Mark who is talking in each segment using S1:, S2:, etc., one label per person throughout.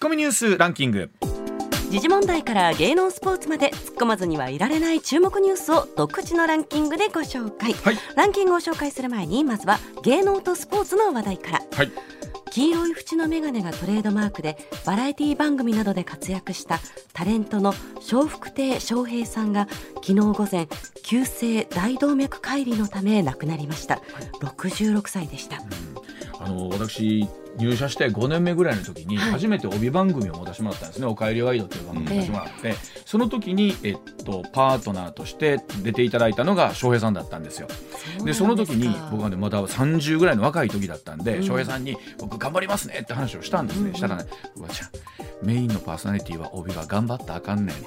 S1: ッコミニュースランキング。
S2: 時事問題から芸能スポーツまで突っ込まずにはいられない注目ニュースを独自のランキングでご紹介、
S1: はい。
S2: ランキングを紹介する前にまずは芸能とスポーツの話題から。
S1: はい。
S2: 黄色い縁の眼鏡がトレードマークでバラエティ番組などで活躍したタレントの笑福亭笑瓶さんが昨日午前急性大動脈解離のため亡くなりました。66歳でした。
S1: あの私入社して5年目ぐらいの時に
S2: はい。
S1: 初めて帯番組を持たせてもらったんですね「おかえりワイド」という番組を持たせてもらって、その時に、えっと、パートナーとして出ていただいたのが翔平さんだったんですよ。でその時に僕はねまだ30ぐらいの若い時だったんで
S2: うん。
S1: 翔平さんに「僕頑張りますね」って話をしたんですね、
S2: うん。
S1: したらね「うわじゃあメインのパーソナリティは帯が頑張ったらあかんねん」っ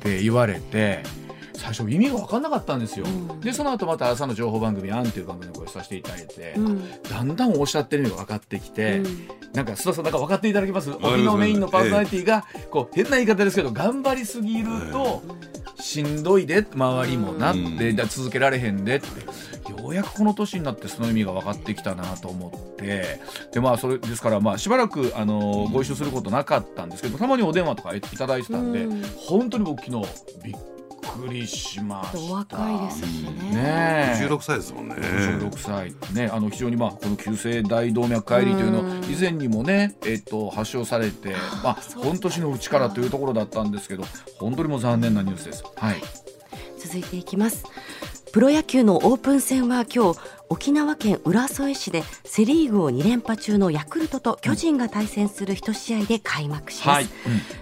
S1: て言われて。最初意味が分かんなかったんですよ、
S2: うん。
S1: でその後また朝の情報番組「アン」っていう番組をご一緒させていただいて、
S2: うん。
S1: だんだんおっしゃってるのが分かってきて、
S2: うん。
S1: なんか須田さんなんか分かっていただけます？帯のメインのパーソナリティがこう変な言い方ですけど頑張りすぎるとしんどいで周りもなって、
S3: うん。
S1: だ続けられへんでって。ようやくこの年になってその意味が分かってきたなと思って。でまあそれですからまあしばらくあのご一緒することなかったんですけどたまにお電話とかいただいてたんで、
S2: うん。
S1: 本当に僕昨日びっくりしました。
S2: お若いですしね。
S1: ねえ。
S3: 16歳ですもんね。
S1: 56歳。ねあの非常にまあこの急性大動脈解離というの以前にもねえっと発症されてまあ本年のうちからというところだったんですけど本当にもう残念なニュースです。はい。
S2: 続いていきます。プロ野球のオープン戦は今日沖縄県浦添市でセ・リーグを2連覇中のヤクルトと巨人が対戦する一試合で開幕します、
S1: はい、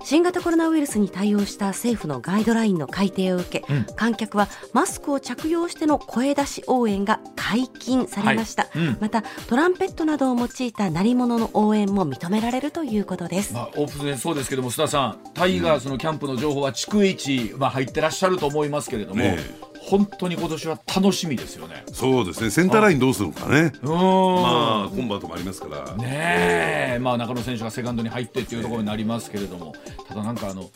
S2: 新型コロナウイルスに対応した政府のガイドラインの改定を受け、
S1: うん。
S2: 観客はマスクを着用しての声出し応援が解禁されました、
S1: はい。うん。
S2: またトランペットなどを用いた鳴り物の応援も認められるということです、
S1: まあ、オープン戦そうですけども須田さんタイガースのキャンプの情報は逐一、まあ、入ってらっしゃると思いますけれども、
S3: ねえ
S1: 本当に今年は楽しみですよね
S3: そうですね。センターラインどうするのかね。
S1: う
S3: まあコンバートもありますから。
S1: ねえ、まあ、中野選手がセカンドに入ってっていうところになりますけれども、ただなんかあの、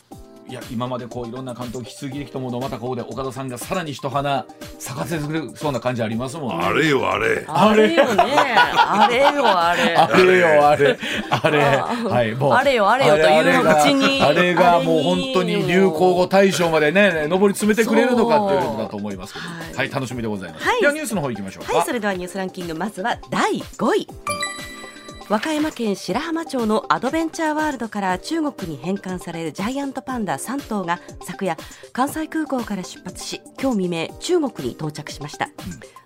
S1: いや今までこういろんな監督引き継ぎできたものをまたここで岡田さんがさらに一花咲かせてくれそうな感じありますもんね。
S3: あれよあれ。
S2: あれよね。あれよあれ。
S1: あれよあれ。あれ。
S2: あ
S1: はいもう。
S2: あれよあれよという口に
S1: あれが
S2: あれに
S1: もう本当に流行語大賞までね上り詰めてくれるのかっていうことだと思いますけど。
S2: はい。
S1: はい楽しみでございます、
S2: はい。
S1: ではニュースの方行きましょうか、
S2: はい、それではニュースランキング、まずは第5位。和歌山県白浜町のアドベンチャーワールドから中国に返還されるジャイアントパンダ3頭が昨夜関西空港から出発し今日未明中国に到着しました、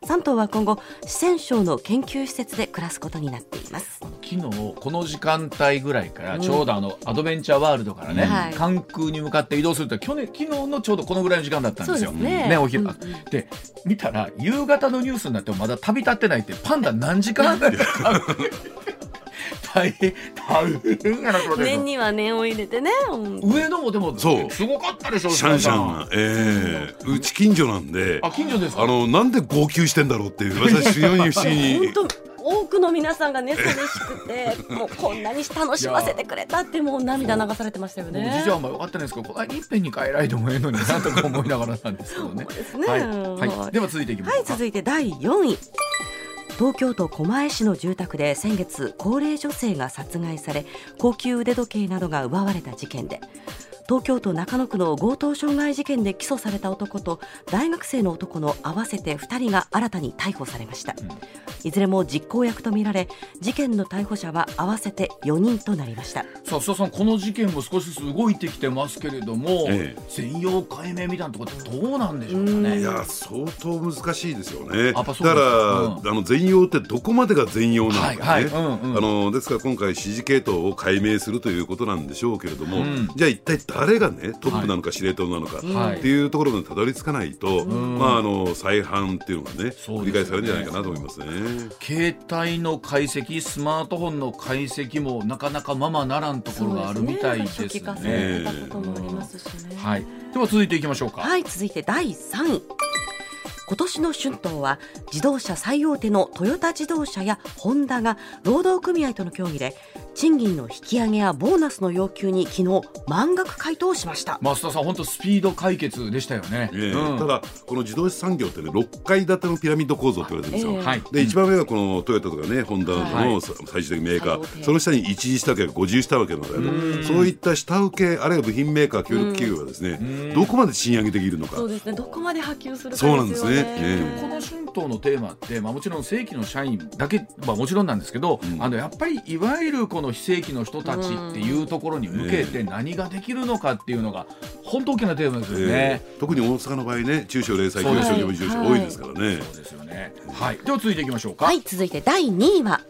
S2: 3頭は今後四川省の研究施設で暮らすことになっています。
S1: 昨日この時間帯ぐらいからちょうどあのアドベンチャーワールドからね、
S2: はい。
S1: 関空に向かって移動すると去年昨日のちょうどこのぐらいの時間だったんですよ。
S2: そうですね。
S1: お昼、
S2: うんうん。
S1: で見たら夕方のニュースになってもまだ旅立ってないってパンダ何時間大変。大変やなこれ
S2: 念には念を入れてね、うん
S1: 上野もでも
S3: そう。
S1: すごかったでしょ
S3: シャンシャン。ええ。うち近所なんで。
S1: あ近所ですか？
S3: あのなんで号泣してんだろうっていう私非常に不思議に。
S2: 本。当多くの皆さんがね寂しくて もうこんなに楽しませてくれたってもう涙流されてましたよね。
S1: 事情はまあ分かってないですけどこの間いっぺんに帰られてもええのになとか思いながらなんですけどね
S2: そうですね
S1: はい
S2: はい
S1: はい、では続いていきましょうか、
S2: はい続いて第4位東京都狛江市の住宅で先月高齢女性が殺害され高級腕時計などが奪われた事件で東京都中野区の強盗傷害事件で起訴された男と大学生の男の合わせて2人が新たに逮捕されました、いずれも実行役とみられ事件の逮捕者は合わせて4人となりました。
S1: さあ須田さんこの事件も少しずつ動いてきてますけれども、
S3: ええ。
S1: 全容解明みたいなところってどうなんでしょうかね。
S3: いや相当難しいですよね。だか
S1: やっぱそうですか。
S3: ら、あの全容ってどこまでが全容なのかね。
S1: はいはい。うんうん。
S3: あのですから今回指示系統を解明するということなんでしょうけれども、
S1: うん。
S3: じゃあ一体誰がねトップなのか司令塔なのか、
S1: はい
S3: っていうところまでたどり着かないと、まああの再犯っていうのがね
S1: ね
S3: 繰り返されるんじゃないかなと思いますね。
S1: 携帯の解析スマートフォンの解析もなかなかままならんところがあるみたいです
S2: ね
S1: はい。では続いていきましょうか。
S2: はい、続いて第3位。今年の春闘は自動車最大手のトヨタ自動車やホンダが労働組合との協議で賃金の引き上げやボーナスの要求に昨日満額回答しました。
S1: 増田さん本当スピード解決でしたよね、
S3: えーうん、ただこの自動車産業ってね6階建てのピラミッド構造って言われてるんですよ、
S1: はい、
S3: で一番上はこのトヨタとかねホンダなどの最終的メーカー、はい、その下に一次下請けが50下請けなのでそういった下請けあるいは部品メーカー協力企業がですねどこまで賃上げできるのか。
S2: そうですねどこまで波及するか
S3: そうなんですね、
S1: えー、この春闘のテーマって、まあ、もちろん正規の社員だけ、まあ、もちろんなんですけど、うん、あのやっぱりいわゆるこの非正規の人たちっていうところに向けて何ができるのかっていうのが本当大きなテーマですよね、
S3: えー、特に大阪の場合ね中小零細企業商業事業者多いですからね、
S1: そうですよね。はい。では続いていきましょうか。
S2: はい続いて第2位は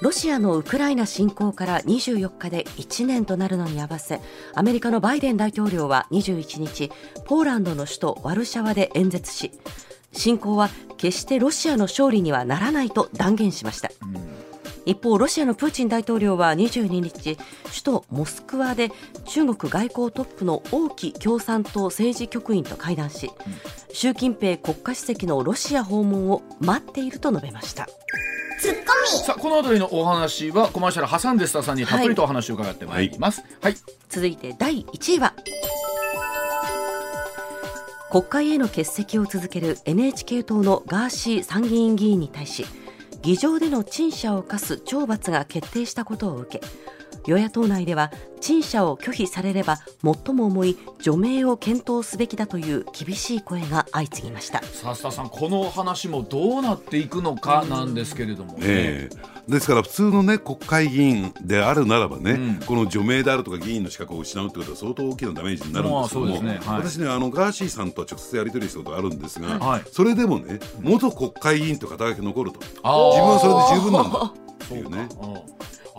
S2: ロシアのウクライナ侵攻から24日で1年となるのに合わせアメリカのバイデン大統領は21日ポーランドの首都ワルシャワで演説し侵攻は決してロシアの勝利にはならないと断言しました、うん、一方ロシアのプーチン大統領は22日首都モスクワで中国外交トップの王毅共産党政治局員と会談し、うん、習近平国家主席のロシア訪問を待っていると述べました。
S4: ツッコミ。
S1: さあこの辺りのお話はコマーシャル挟んでスタさんにたっぷりとお話を伺ってまいります、はい、はい、
S2: 続いて第1位は。国会への欠席を続ける NHK 党のガーシー参議院議員に対し議場での陳謝を課す懲罰が決定したことを受け与野党内では陳謝を拒否されれば最も重い除名を検討すべきだという厳しい声が相次ぎました。
S1: 笹田さんこの話もどうなっていくのかなんですけれども、ね、
S3: え。ー、ですから普通のね国会議員であるならばね、うん、この除名であるとか議員の資格を失うってことは相当大きなダメージになるんですけども、ね。はい、私ねあのガーシーさんとは直接やり取りしたことがあるんですが、はい、それでもね元国会議員と肩書き残ると。自分はそれで十分なんだっていうね。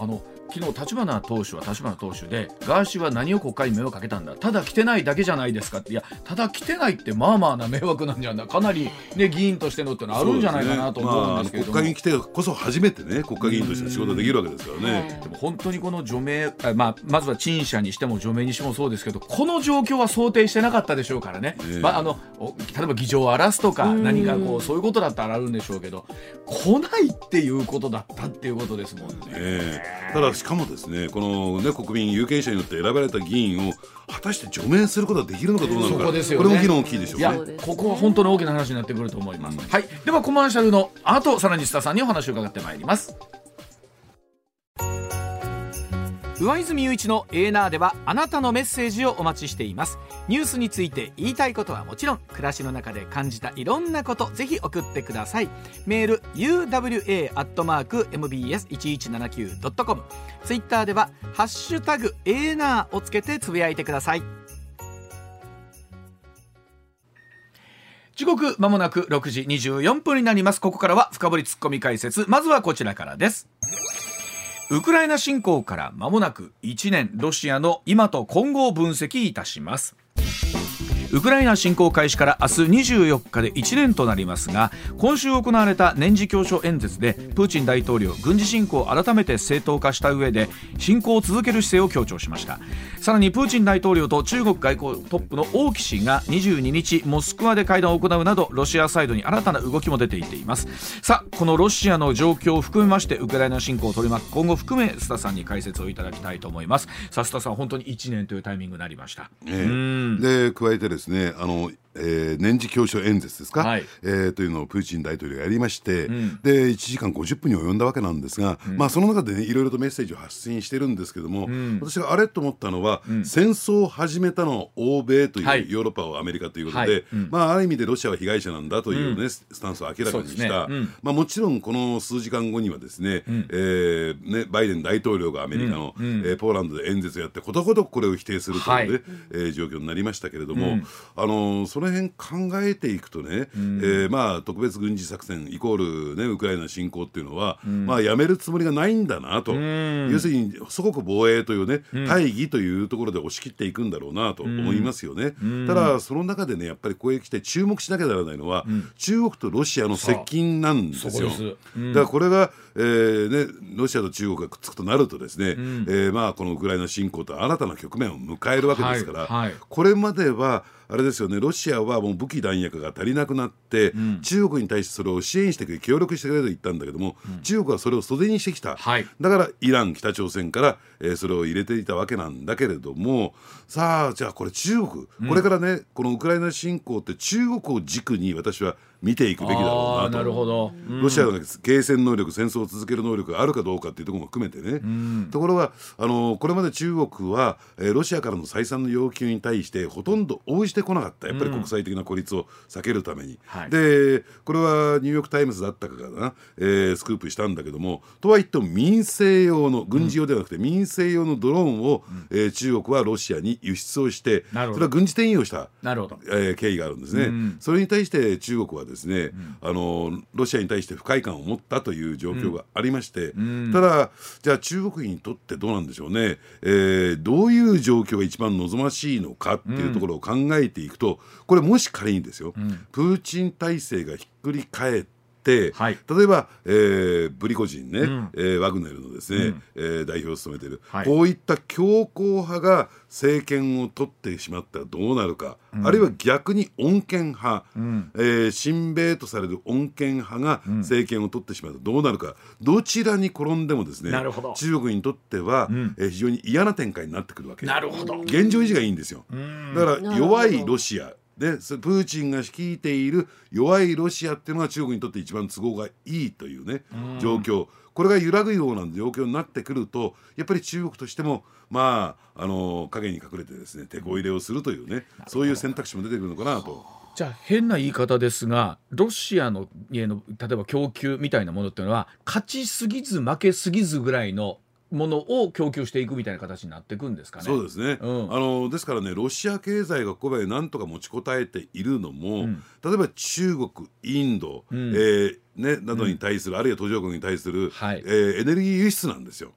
S1: あの昨日立花党首は立花党首でガーシーは何を国会に迷惑かけたんだ？ただ来てないだけじゃないですかって。いやただ来てないってまあまあな迷惑なんじゃない？かなり、ね、議員としてのってのあるんじゃないかなと思うんですけど、
S3: ねまあ、国会に来てこそ初めてね国会議員として仕事できるわけですからね。
S1: でも本当にこの除名まあ、まずは陳謝にしても除名にしてもそうですけどこの状況は想定してなかったでしょうからね、ねまあ、あの例えば議場を荒らすとか何かこうそういうことだったらあるんでしょうけど来ないっていうことだったっていうことですもんね。
S3: ただしかもですねこの、ね、国民有権者によって選ばれた議員を果たして除名することができるのかどうなのか、ここ、ね、れも議論大きいでしょうね。
S1: ここは本当に大きな話になってくると思います、うん、はい。ではコマーシャルの後さらに須田さんにお話を伺ってまいります上泉雄一のエーナーではあなたのメッセージをお待ちしています。ニュースについて言いたいことはもちろん暮らしの中で感じたいろんなことぜひ送ってください。メール uwa.mbs1179.com ツイッターではハッシュタグエーナーをつけてつぶやいてください。時刻まもなく6時24分になります。ここからは深掘りツッコミ解説。まずはこちらからです。ウクライナ侵攻から間もなく1年ロシアの今と今後を分析いたします。ウクライナ侵攻開始から明日24日で1年となりますが今週行われた年次教書演説でプーチン大統領軍事侵攻を改めて正当化した上で侵攻を続ける姿勢を強調しました。さらにプーチン大統領と中国外交トップの王毅氏が22日モスクワで会談を行うなどロシアサイドに新たな動きも出ていています。さあこのロシアの状況を含めましてウクライナ侵攻を取り巻く今後含め須田さんに解説をいただきたいと思います。さあ須田さん本当に1年というタイミングになりました、
S3: えー、で加えてですですねあのえー、年次教書演説ですか、はい、えー、というのをプーチン大統領がやりまして、うん、で1時間50分に及んだわけなんですが、うん、まあ、その中で、ね、いろいろとメッセージを発信してるんですけども、うん、私があれと思ったのは、戦争を始めたのは欧米という、はい、ヨーロッパをアメリカということで、はい、まあ、ある意味でロシアは被害者なんだというね、スタンスを明らかにした、ね、まあ、もちろんこの数時間後にはですね,、えー、ねバイデン大統領がアメリカの、うん、えー、ポーランドで演説をやってことごとくこれを否定するというね、ねえー、状況になりましたけれども、あのその辺考えていくとね、うん、えー、まあ、特別軍事作戦イコール、ね、ウクライナ侵攻っていうのは、うん、まあ、やめるつもりがないんだなと、うん、要するに祖国防衛というね、大義というところで押し切っていくんだろうなと思いますよね。ただ、その中でね、やっぱりここへ来て注目しなきゃならないのは、中国とロシアの接近なんですよ。だからこれが、えーね、ロシアと中国がくっつくとなるとですね、うん、えー、まあ、このウクライナ侵攻と新たな局面を迎えるわけですから、はい。はい、これまではあれですよね。ロシシアはもう武器弾薬が足りなくなって、うん、中国に対してそれを支援してくれ協力してくれと言ったんだけども、うん、中国はそれを袖にしてきた、はい、だからイラン北朝鮮から、えー、それを入れていたわけなんだけれどもさあじゃあこれ中国、これからねこのウクライナ侵攻って中国を軸に私は見ていくべきだろうな
S1: るほど、
S3: うん、ロシアが継戦能力戦争を続ける能力があるかどうかっていうところも含めてね、うん、ところがあのこれまで中国は、えー、ロシアからの再三の要求に対してほとんど応じてこなかった。やっぱり国際的な孤立を避けるために、うん、でこれはニューヨーク・タイムズだったかな、えー、スクープしたんだけどもとは言っても民生用の軍事用ではなくて民生用のドローンを、うん、えー、中国はロシアに輸出をしてそれは軍事転用したなるほど、えー、経緯があるんですね、それに対して中国はですね、あのロシアに対して不快感を持ったという状況がありまして、ただじゃあ中国にとってどうなんでしょうね、えー、どういう状況が一番望ましいのかっていうところを考えていくとこれもし仮にですよ、プーチン体制がひっくり返って、はい、例えば、えー、ブリコジンね、うん、えー、ワグネルのですね、うん、えー、代表を務めている、はい、こういった強硬派が政権を取ってしまったらどうなるか、うん、あるいは逆に穏健派、うん、えー、親米とされる穏健派が政権を取ってしまうとどうなるか、どちらに転んでもですね中国にとっては、うん、えー、非常に嫌な展開になってくるわけ。
S1: なるほど。
S3: 現状維持がいいんですよ。だから弱いロシアでプーチンが率いている弱いロシアっていうのが中国にとって一番都合がいいというね状況これが揺らぐような状況になってくるとやっぱり中国としてもまああの影に隠れてですね手こ入れをするというねそういう選択肢も出てくるのかなと。
S1: じゃあ変な言い方ですがロシアの例えば供給みたいなものっていうのは勝ちすぎず負けすぎずぐらいのものを供給していくみたいな形になっていくんですかね。
S3: そうですね。うん、あのですからね、ロシア経済がここまでなんとか持ちこたえているのも、うん、例えば中国、インド、うん、えー、ね、などに対する、あるいは途上国に対する、はい、えー、エネルギー輸出なんですよ、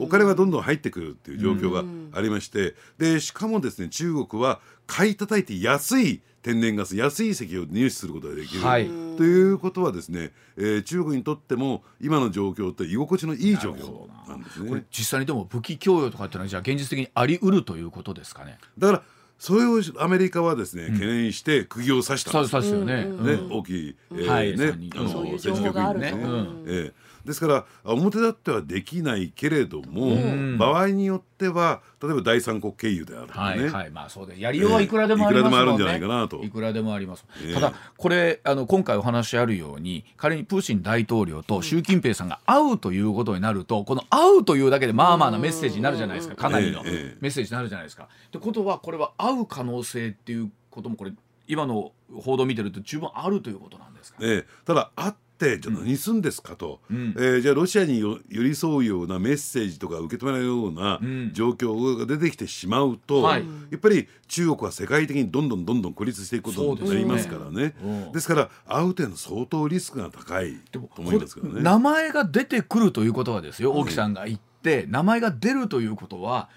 S3: お金がどんどん入ってくるっていう状況がありまして、でしかもですね中国は買い叩いて安い天然ガス安い石油を入手することができる、はい、ということはですね、えー、中国にとっても今の状況って居心地のいい状況なんですね。これ
S1: 実際にでも武器供与とかっていうのはじゃあ現実的にあり得るということですかね。
S3: だからそれをアメリカはですね、懸念して釘を刺した
S1: んですよ。ね、
S3: ね大きい、えーねあの政治局員ね、えー、ですから表立ってはできないけれども、場合によっては例えば第三国経由であるとかね、はいはい、
S1: まあそうですやりようはいくらでもあいくらでもあるんじゃないか
S3: なと。
S1: いくらでもあります、ただこれあの今回お話あるように仮にプーチン大統領と習近平さんが会うということになるとこの会うというだけでまあまあなメッセージになるじゃないですか。かなりのメッセージになるじゃないですか。ってことはこれは会う可能性っていうこともこれ今の報道を見てると十分あるということなんですか、
S3: ね、ただ会っってじゃあ何すんですかと、うん、えー、じゃあロシアに寄り添うようなメッセージとか受け止められるような状況が出てきてしまうと、やっぱり中国は世界的にどんどんどんどん孤立していくことになりますからね、ね、ですから会う程度相当リスクが高いと思いますけどね。
S1: 名前が出てくるということはですよ大木さんが言って、名前が出るということは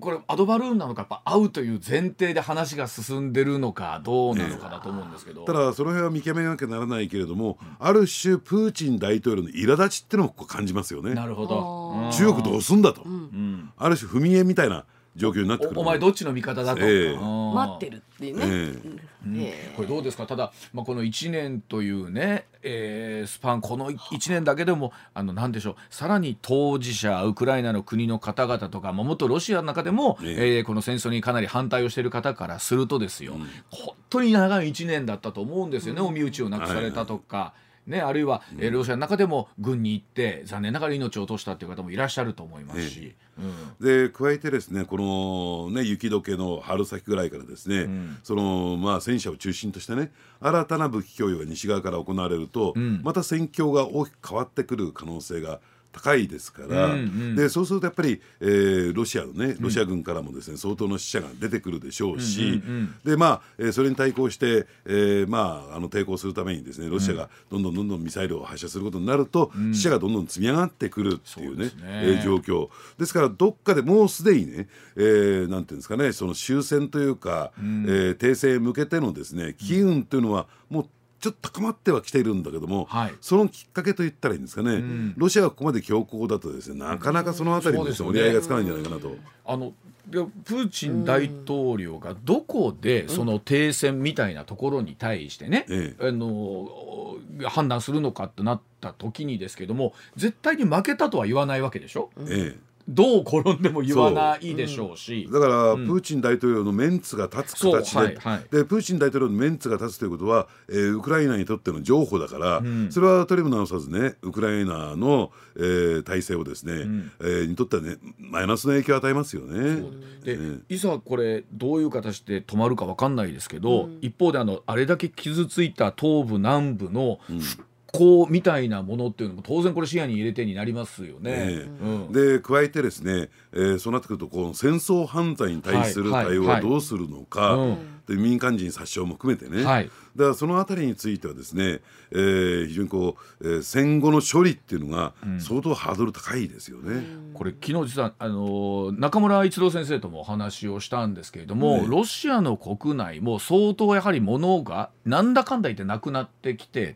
S1: これアドバルーンなのかやっぱ会うという前提で話が進んでるのかどうなのかだと思うんですけど、
S3: ただその辺は見極めなきゃならないけれども、うん、ある種プーチン大統領の苛立ちってのも感じますよね。
S1: なるほど。
S3: 中国どうすんだと、うん、ある種踏み絵みたいな状況になってくる。
S1: お前どっちの味方だと、え
S2: ー、待ってるっていうね、えー
S1: うん、これどうですか？ただ、まあ、この1年というね、えー、スパンこの1年だけでもあの何でしょうさらに当事者ウクライナの国の方々とか、まあ、元ロシアの中でも、えー、えー、この戦争にかなり反対をしている方からするとですよ、うん、本当に長い1年だったと思うんですよね、お身内を亡くされたとか。はいはいね、あるいは、うん、シアの中でも軍に行って残念ながら命を落としたという方もいらっしゃると思いますし、
S3: えーうん、で加えてですねこの、ね、雪解けの春先ぐらいからですね、うん、そのまあ、戦車を中心としてね新たな武器供与が西側から行われると、また戦況が大きく変わってくる可能性が高いですから、うんうん、でそうするとやっぱり、えー、ロシアのねロシア軍からもですね、相当の死者が出てくるでしょうし、うんうんうん、でまあ、えー、それに対抗して、えー、まああの抵抗するためにですねロシアがどんどんどんどんミサイルを発射することになると、うん、死者がどんどん積み上がってくるっていうねうね、えー、状況。ですからどっかでもうすでにね、えー、なんていうんですかねその終戦というか、うん、えー、停戦へ向けてのですね機運というのはもうちょっと高まってはきているんだけども、はい、そのきっかけと言ったらいいんですかね、うん、ロシアがここまで強硬だとですねなかなかそのあたりの盛り合いがつかないんじゃないかなと。
S1: あのでプーチン大統領がどこでその停戦みたいなところに対してね、うん、あの判断するのかってなった時にですけども絶対に負けたとは言わないわけでしょ？ええどう転んでも言わないでしょうし、
S3: う。ん、だから、プーチン大統領のメンツが立つ形で。はいはい、でプーチン大統領のメンツが立つということは、えー、ウクライナにとっての譲歩だから、うん、それは取りも直さずねウクライナの、えー、体制をですね、うん、えー、にとってはねマイナスの影響を与えますよね。
S1: で、いざこれどう。いう形で止まるか分かんないですけど、一方であのあれだけ傷ついた東部南部の復興みたいなものっていうのも当然これ視野に入れてになりますよね。え
S3: ーうん、で加えてですね、えー、そうなってくるとこの戦争犯罪に対する対応はどうするのか、で民間人殺傷も含めてね、はい、だからそのあたりについてはですね、えー、非常にこう、えー、戦後の処理っていうのが相当ハードル高いですよね。うん、
S1: これ昨日実はあの中村一郎先生ともお話をしたんですけれども、ね、ロシアの国内も相当やはり物がなんだかんだ言ってなくなってきてっ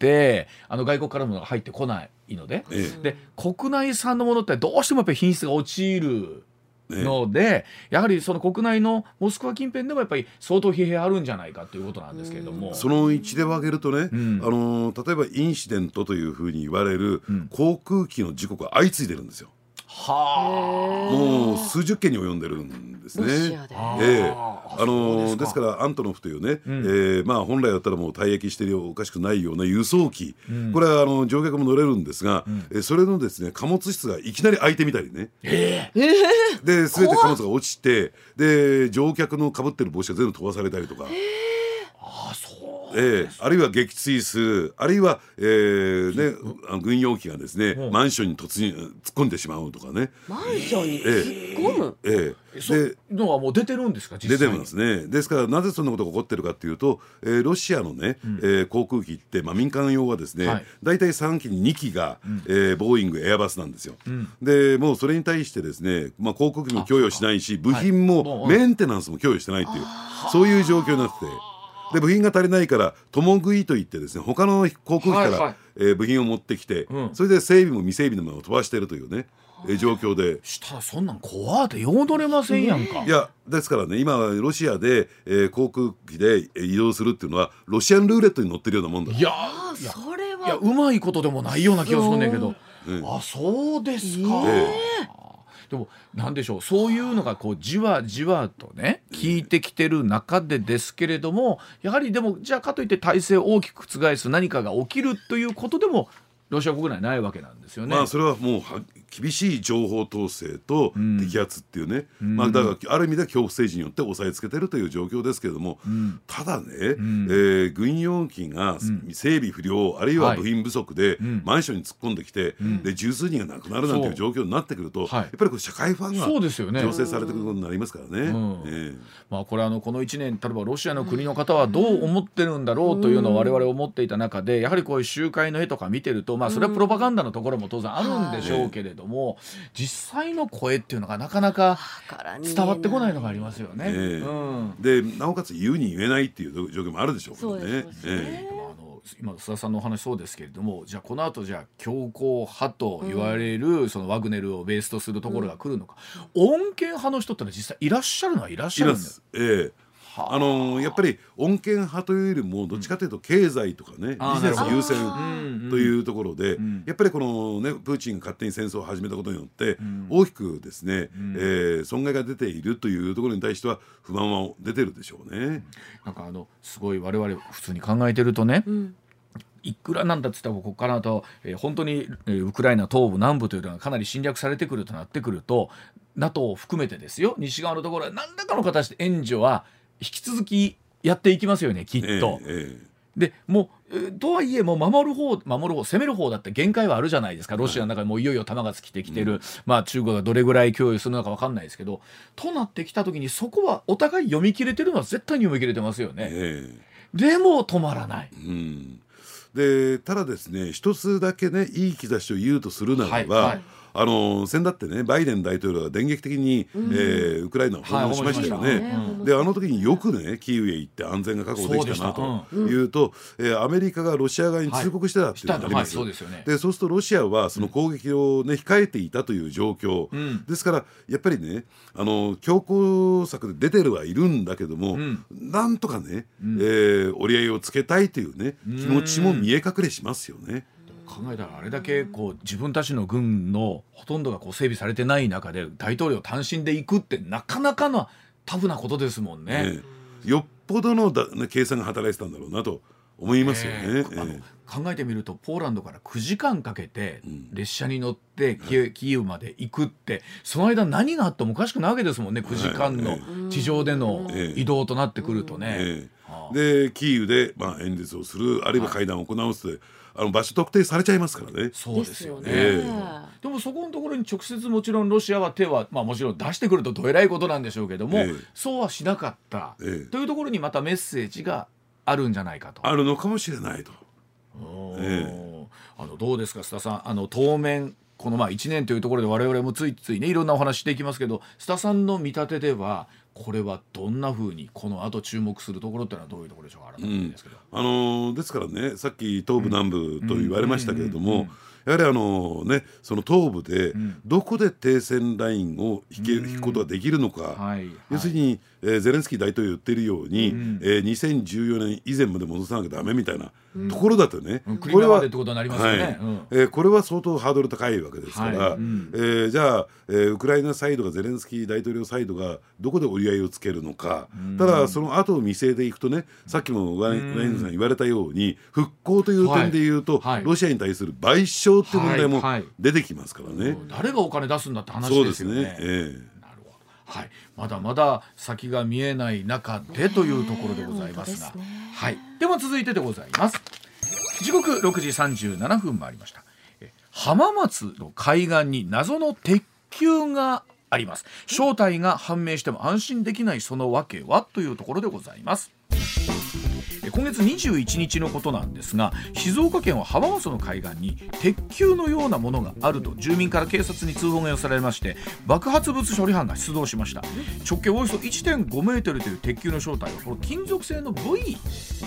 S1: てあの外国からも入ってこないので。ええ、で国内産のものってどうしてもやっぱり品質が落ちるので、やはりその国内のモスクワ近辺でもやっぱり相当疲弊あるんじゃないかということなんですけれども。
S3: その一で挙げるとね、うん、あの例えばインシデントというふうに言われる航空機の事故が相次いでるんですよ。はあ、もう数十件に及んでるんですね。ええ。あのですか。らアントノフというね、うん、えー、まあ本来だったらもう退役してるおかしくないような輸送機、うん、これはあの乗客も乗れるんですが、うん、えそれのですね貨物室がいきなり開いてみたりね。えー、で全て貨物が落ちてで乗客のかぶってる帽子が全部飛ばされたりとか。えーえー、あるいは撃墜するあるいは、えーね、あの軍用機がですね、うん、マンションに突入突っ込んでしまうとかね。
S2: マンションに突っ込む、えー、
S1: えー、でのはもう出てるんですか？
S3: 出てますね。ですからなぜそんなことが起こってるかっていうと、えー、ロシアのね、うん、えー、航空機って、まあ、民間用はですね、はい、大体3機に2機が、うん、えー、ボーイングエアバスなんですよ、うん、でもうそれに対してですね、まあ、航空機も供与しないし部品もメンテナンスも供与してないっていう、そういう状況になってて。で部品が足りないから共食いといってですね他の航空機から、はいはい、えー、部品を持ってきて、うん、それで整備も未整備のまま飛ばしているというね、えー、状況で。
S1: したらそんなん怖ってようどれませんやんか、
S3: いやですからね今ロシアで、えー、航空機で移動するっていうのはロシアンルーレットに乗ってるようなもんだ
S1: いやそれは。いやうまいことでもないような気がするんだけど、う。ん、あそうですか、えーでも何でしょうそういうのがこうじわじわとね効いてきてる中でですけれどもやはりでもじゃあかといって体制を大きく覆す何かが起きるということでもロシア国内ないわけなんですよね。
S3: まあそれはもう厳しい情報統制と摘発っていうね、うん、まあだからある意味では恐怖政治によって押さえつけてるという状況ですけれども、うん、ただね、うん、えー、軍用機が整備不良あるいは部品不足でマンションに突っ込んできて、で十数人が亡くなるなんていう状況になってくると、やっぱりこれ社会不安が醸成されてくることになりますからね。え
S1: ー、まあこれあのこの1年例えばロシアの国の方はどう思ってるんだろうというのを我々思っていた中でやはりこういう集会の絵とか見てるとまあそれはプロパガンダのところも当然あるんでしょうけれども、実際の声っていうのがなかなか伝わってこないのがありますよね。えー
S3: うん、でなおかつ言うに言えないっていう状況もあるでしょうからね。えー
S1: 今須田さんのお話そうですけれどもじゃあこの後じゃあ強硬派と言われる、そのワグネルをベースとするところが来るのか、うん、穏健派の人ってのは実際いらっしゃるのはいらっしゃるんです。え
S3: えあ。のやっぱり穏健派というよりもどっちかというと経済とかね、ビジネス優先というところで、やっぱりこの、ね、プーチンが勝手に戦争を始めたことによって、大きくですね、うえ損害が出ているというところに対しては不満は出てるでしょうね。
S1: なんかあのすごい我々普通に考えてるとね、いくらなんだっつったらここからと、えー、本当に、えー、ウクライナ東部南部というのがかなり侵略されてくるとなってくると NATO を含めてですよ西側のところは何らかの形で援助は引き続きやっていきますよねきっと。ええでもうとはいえもう守る方守る方攻める方だって限界はあるじゃないですか。ロシアの中でもういよいよ弾が尽きてきてる、うん、まあ中国がどれぐらい供与するのか分かんないですけど。となってきた時にそこはお互い読み切れてるのは絶対に読み切れてますよね。え。でも止まらない。うん。
S3: でただですね一つだけねいい兆しを言うとするならば、はいはいあの先だってねバイデン大統領が電撃的に、うん、えー、ウクライナを訪問しましたよね。はい、であの時によくねキーウへ行って安全が確保できたなと。いうと、うえー、アメリカがロシア側に通告してたっていうのがあります。はいはい、そうですよね。でそうするとロシアはその攻撃をね控えていたという状況、うん、ですからやっぱりねあの強硬策で出てるはいるんだけども、うん、なんとかね、うん、えー、折り合いをつけたいというね気持ちも見え隠れしますよね。
S1: 考えたらあれだけこう自分たちの軍のほとんどがこう整備されてない中で大統領単身で行くってなかなかのタフなことですもんね。ね
S3: よっぽどのだ、ね、計算が働いてたんだろうなと思いますよね。えー、
S1: 考えてみるとポーランドから9時間かけて列車に乗ってキー,、キーウまで行くってその間何があってもおかしくないわけですもんね9時間の地上での移動となってくるとね。
S3: でキーウで、まあ、演説をするあるいは会談を行うって、あの場所特定されちゃいますからね。
S1: そうですよね。えー、でもそこのところに直接もちろんロシアは手はまあもちろん出してくるとどえらいことなんでしょうけども、えー、そうはしなかった、えー、というところにまたメッセージがあるんじゃないかと。
S3: あるのかもしれないと。
S1: えー、あのどうですか須田さんあの当面このまあ1年というところで我々もついついねいろんなお話していきますけど須田さんの見立てではこれはどんなふうにこの後注目するところってのはどういうところでしょうか？改めてですけど、
S3: うん、あのー、ですからねさっき東部南部と言われましたけれども、やはりあのねその東部でどこで停戦ラインを引け、引くことができるのか、はい、要するに、えー、ゼレンスキー大統領言ってるように、うん、えー、2014年以前まで戻さなきゃダメみたいなところだとね、
S1: うん、これは、はい、えー、
S3: これは相当ハードル高いわけですから、はい。うん、えー、じゃあ、えー、ウクライナサイドがゼレンスキー大統領サイドがどこで折り合いをつけるのか、ただその後を見据えていくとねさっきもワインさん言われたように復興という点でい。うと、はい、ロシアに対する賠償っていう問題も出てきますからね。
S1: 誰がお金出すんだって話ですよね。そうですね、えーはい、まだまだ先が見えない中でというところでございますが、ね、はい、では続いてでございます。時刻6時37分もありました。浜松の海岸に謎の鉄球があります。正体が判明しても安心できないその訳は？というところでございます今月21日のことなんですが静岡県は浜松の海岸に鉄球のようなものがあると住民から警察に通報が寄せられまして爆発物処理班が出動しました。直径およそ1.5メートルという鉄球の正体はこの金属製の V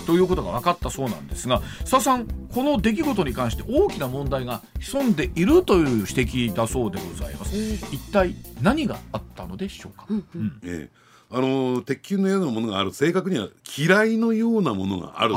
S1: ということが分かったそうなんですが佐々さんこの出来事に関して大きな問題が潜んでいるという指摘だそうでございます。一体何があったのでしょうか、うん。うん。え
S3: えあの鉄球のようなものがある。正確には嫌いのようなものがある。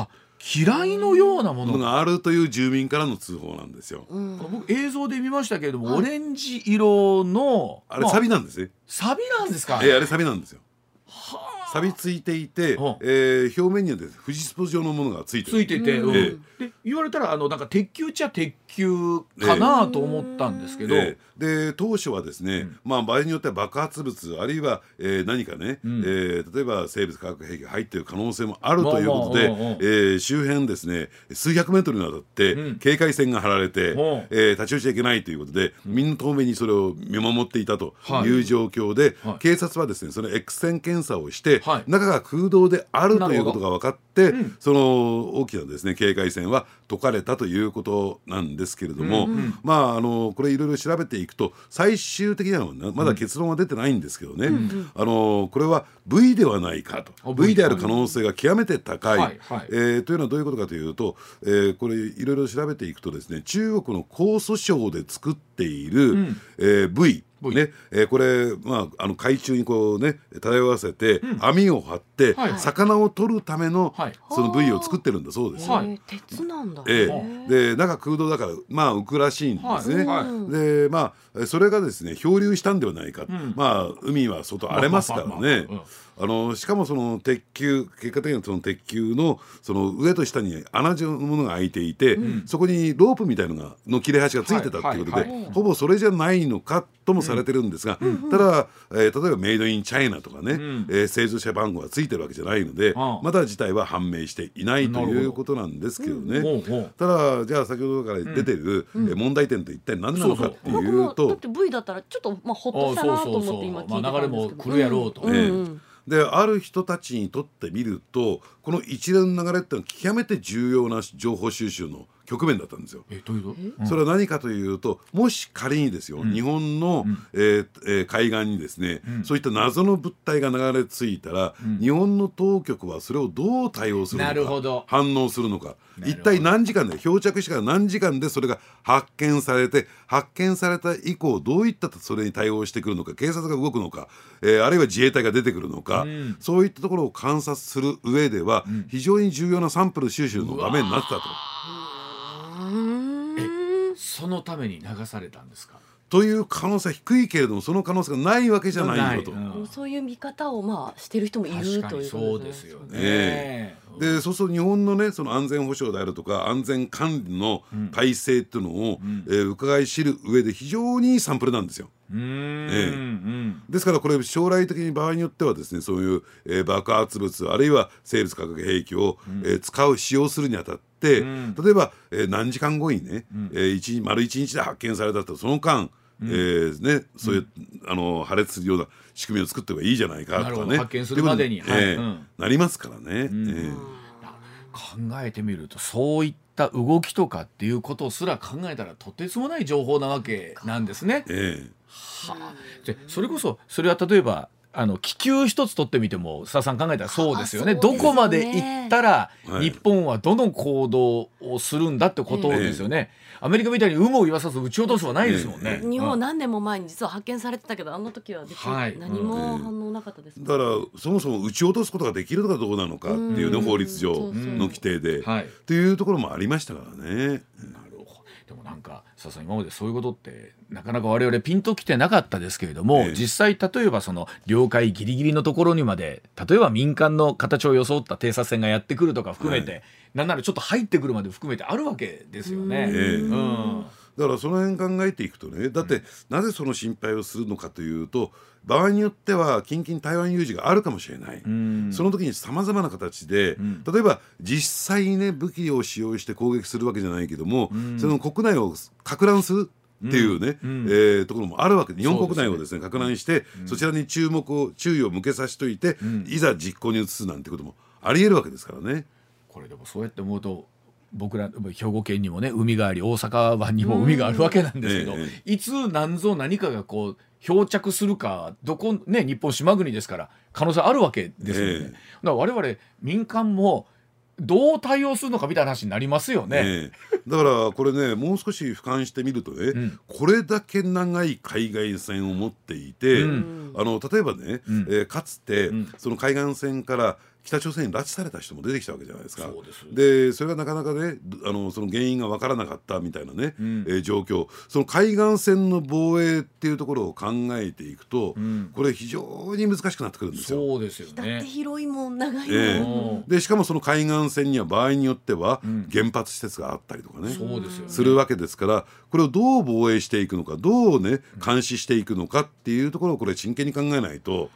S1: 嫌いのようなもの。
S3: があるという住民からの通報なんですよ。
S1: うん、僕映像で見ましたけれども、はい、オレンジ色の
S3: あれサビなんですね。
S1: サビなんですか？
S3: えー、あれサビなんですよ。はあ。錆びついていて、えー、表面にはです、ね、フジスポ状のものがついて
S1: ついてて、うん。えー、で言われたらあのなんか鉄球っちゃ鉄球かなと思ったんですけど、え
S3: ー、で当初はですね、うん、まあ場合によっては爆発物あるいは、えー、何かね、うん、えー、例えば生物化学兵器が入っている可能性もあるということで、まあまあ、えー、周辺ですね数百メートルにわたって警戒線が張られて、う。ん、えー、立ち寄っちゃいけないということで、みんな透明にそれを見守っていたという状況で、はい、警察はですねその X 線検査をして、はい、中が空洞であるということが分かって、うん、その大きなですね警戒線は解かれたということなんですけれども、うんうん、まああのこれいろいろ調べていくと最終的にはまだ結論は出てないんですけどね、うん、あのこれは V ではないかと。V である可能性が極めて高い、はいはい、えー、というのはどういうことかというと、えー、これいろいろ調べていくとですね中国の江蘇省で作っている、うん、えー、V ね。えー、これ、まあ、あの海中にこうね漂わせて、うん、網を張って、はい、魚を取るための、はい、その部位を作ってるんだそうですよ。はい、
S2: 鉄なんだ、
S3: えー、で中空洞だからまあ浮くらしいんですね。でまあそれがですね漂流したんではないか、うん、まあ海は外荒れますからね。あのしかもその鉄球結果的にはその鉄球のその上と下に穴状のものが開いていて、うん、そこにロープみたいのがの切れ端がついてたっていうことで、はいはいはい、ほぼそれじゃないのかともされてるんですが、うん、ただ、えー、例えばメイドインチャイナとかね、うん、えー、製造者番号がついてるわけじゃないので、まだ事態は判明していないということなんですけどね、ただじゃあ先ほどから出てる、うん、問題点と一体何なのかっていうと。
S2: だって V だったらちょっとまあほっとしたなと思って今聞いてたんですけど、まあ、流れも
S1: 来るやろうと。
S3: である人たちにとってみるとこの一連の流れっていうのは極めて重要な情報収集の局面だったんですよ。
S1: えどういうこと、
S3: それは何かというともし仮にですよ、日本の、えーえー、海岸にですね、そういった謎の物体が流れ着いたら、日本の当局はそれをどう対応するのか反応するのか一体何時間で漂着してから何時間でそれが発見されて発見された以降どういったそれに対応してくるのか警察が動くのか、えー、あるいは自衛隊が出てくるのか、うん、そういったところを観察する上では、非常に重要なサンプル収集の場面になったと。
S1: そのために流されたんですか？
S3: という可能性は低いけれどもその可能性がないわけじゃないよと、
S2: うん、そういう見方をまあしてる人もいるという
S1: そうですよね。
S3: えー、でそうすると日本のねその安全保障であるとか安全管理の体制っていうのを、うん、えー、伺い知る上で非常にいいサンプルなんですよ。えー、ですからこれ将来的に場合によってはですねそういう、えー、爆発物あるいは生物化学兵器を、うん、えー、使う使用するにあたって、うん、例えば、えー、何時間後にね、うん、えー、一丸一日で発見されたとその間うん、えー、ね、そういう、うん、あの破裂するような仕組みを作ってもいいじゃないかとかね。
S1: 発見するまでに、
S3: はい。えー、なりますからね、うん、えー、
S1: 考えてみるとそういった動きとかっていうことすら考えたらとてつもない情報なわけなんですね。えー、はあ、でそれこそそれは例えばあの気球一つ取ってみても佐さん考えたらそうですよね、ね、どこまで行ったら日本はどの行動をするんだってことですよね。アメリカみたいに有無を言わさず撃ち落とすはないですもんね。
S2: 日本何年も前に実は発見されてたけどあの時ははい、何も反応なかったです、
S3: だからそもそも撃ち落とすことができるのかどうなのかっていうね法律上の規定で、とい。うところもありましたからね。
S1: なんかささ今までそういうことってなかなか我々ピンときてなかったですけれども、え実際例えばその領海ギリギリのところにまで例えば民間の形を装った偵察船がやってくるとか含めて、はい、なんならちょっと入ってくるまで含めてあるわけですよね。えうん。
S3: だからその辺考えていくとねだってなぜその心配をするのかというと場合によっては近々台湾有事があるかもしれない、その時にさまざまな形で、うん、例えば実際にね武器を使用して攻撃するわけじゃないけども、その国内をか乱するっていうね、うん、えー、ところもあるわけ。で日本国内をですね拡乱して、うん、そちらに注目を注意を向けさせといて、うん、いざ実行に移すなんてこともありえるわけですからね。
S1: これでもそうやって思うと僕ら兵庫県にもね海があり大阪湾にも海があるわけなんですけど、ええ、いつ何ぞ何かがこう漂着するかどこね日本島国ですから可能性あるわけですよね。え、だから我々民間もどう対応するのかみたいな話になりますよね。
S3: だからこれねもう少し俯瞰してみるとね、うん、これだけ長い海岸線を持っていて、うん、あの例えばね、うん、えー、かつて、その海岸線から北朝鮮に拉致された人も出てきたわけじゃないですか。でそれがなかなかねあのその原因が分からなかったみたいなね、うん、えー、状況。その海岸線の防衛っていうところを考えていくと、うん、これ非常に難しくなってくるんですよ。
S1: そうですよね。
S2: 広いもん長いもん、え
S3: ー、でしかもその海岸線には場合によっては原発施設があったりとかね、
S1: そうですよね。
S3: するわけですからこれをどう防衛していくのかどうね監視していくのかっていうところをこれ真剣に考えないと。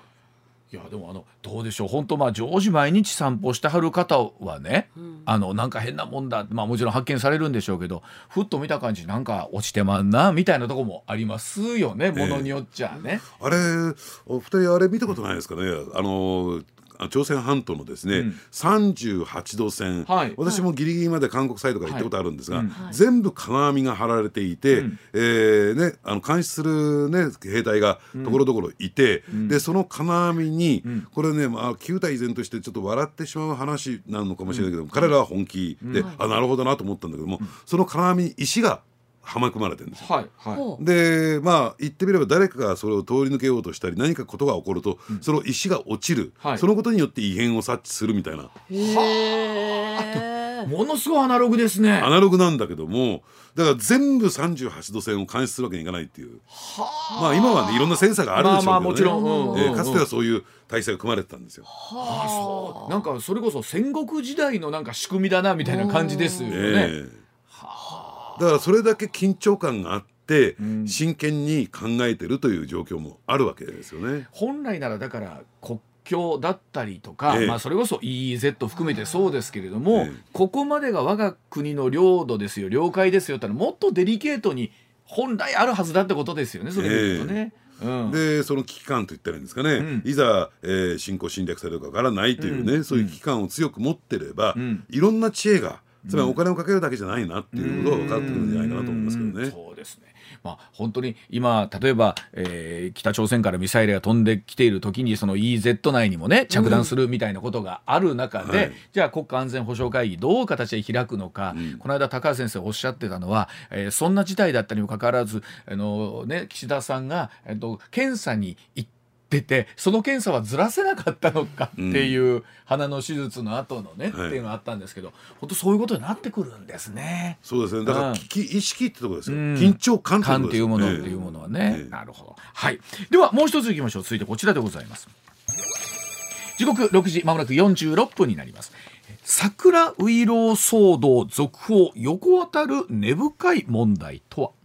S1: いやでもあのどうでしょう。本当まあ常時毎日散歩してはる方はね、うん、あのなんか変なもんだまあもちろん発見されるんでしょうけどふっと見た感じなんか落ちてまんなみたいなとこもありますよねものによっちゃね、
S3: えー、あれお二人あれ見たことないですかね？あの朝鮮半島のですね、うん、38度線、はい、私もギリギリまで韓国サイドから行ったことあるんですが、はい。うん、全部金網が張られていて、うん、えー、ね、あの監視する、ね、兵隊がところどころいて、うん、でその金網に、これね、まあ、旧態依然としてちょっと笑ってしまう話なのかもしれないけど、彼らは本気で、あなるほどなと思ったんだけども、その金網に石がはまくまれてるんですよ。はいはい、でまあ言ってみれば誰かがそれを通り抜けようとしたり何かことが起こると、うん、その石が落ちる、はい、そのことによって異変を察知するみたいな。
S1: はものすごいアナログですね。
S3: アナログなんだけどもだから全部38度線を監視するわけにいかないっていう。まあ今はねいろんなセンサーがあるでしょうけどね。まあもちろん、えー、かつてはそういう体制が組まれてたんですよ。は
S1: あ、そうなんかそれこそ戦国時代のなんか仕組みだなみたいな感じですよね。えー
S3: だからそれだけ緊張感があって、真剣に考えてるという状況もあるわけですよね。
S1: 本来ならだから国境だったりとか、ええ、まあ、それこそ EEZ 含めてそうですけれども、え、ここまでが我が国の領土ですよ領海ですよってのはもっとデリケートに本来あるはずだってことですよねそれで言うとね。
S3: うん、でその危機感といったらいいんですかね、うん、いざ、えー、侵攻侵略されるかわからないというね、うん、そういう危機感を強く持ってれば、いろんな知恵がつまりお金をかけるだけじゃないなっていうことが分かってくるんじゃないかなと思いますけどね。
S1: そうですね。まあ、本当に今、例えば、えー、北朝鮮からミサイルが飛んできている時にその EZ 内にもね着弾するみたいなことがある中で、うんはい、じゃあ国家安全保障会議どう形で開くのか、うん、この間高橋先生おっしゃってたのは、えー、そんな事態だったにもかかわらずあの、ね、岸田さんが、えっと、検査に行ってっててその検査はずらせなかったのかっていう、うん、鼻の手術の後のね、はい、っていうのがあったんですけど本当そういうことになってくるんですね。
S3: そうですね。だから、うん、意識ってところですよ、うん、緊張感
S1: っていうものっていうものはね、えー、なるほどはい。ではもう一ついきましょう。続いてこちらでございます。時刻6時まもなく46分になります。桜ウイロー騒動続報横渡る根深い問題とは？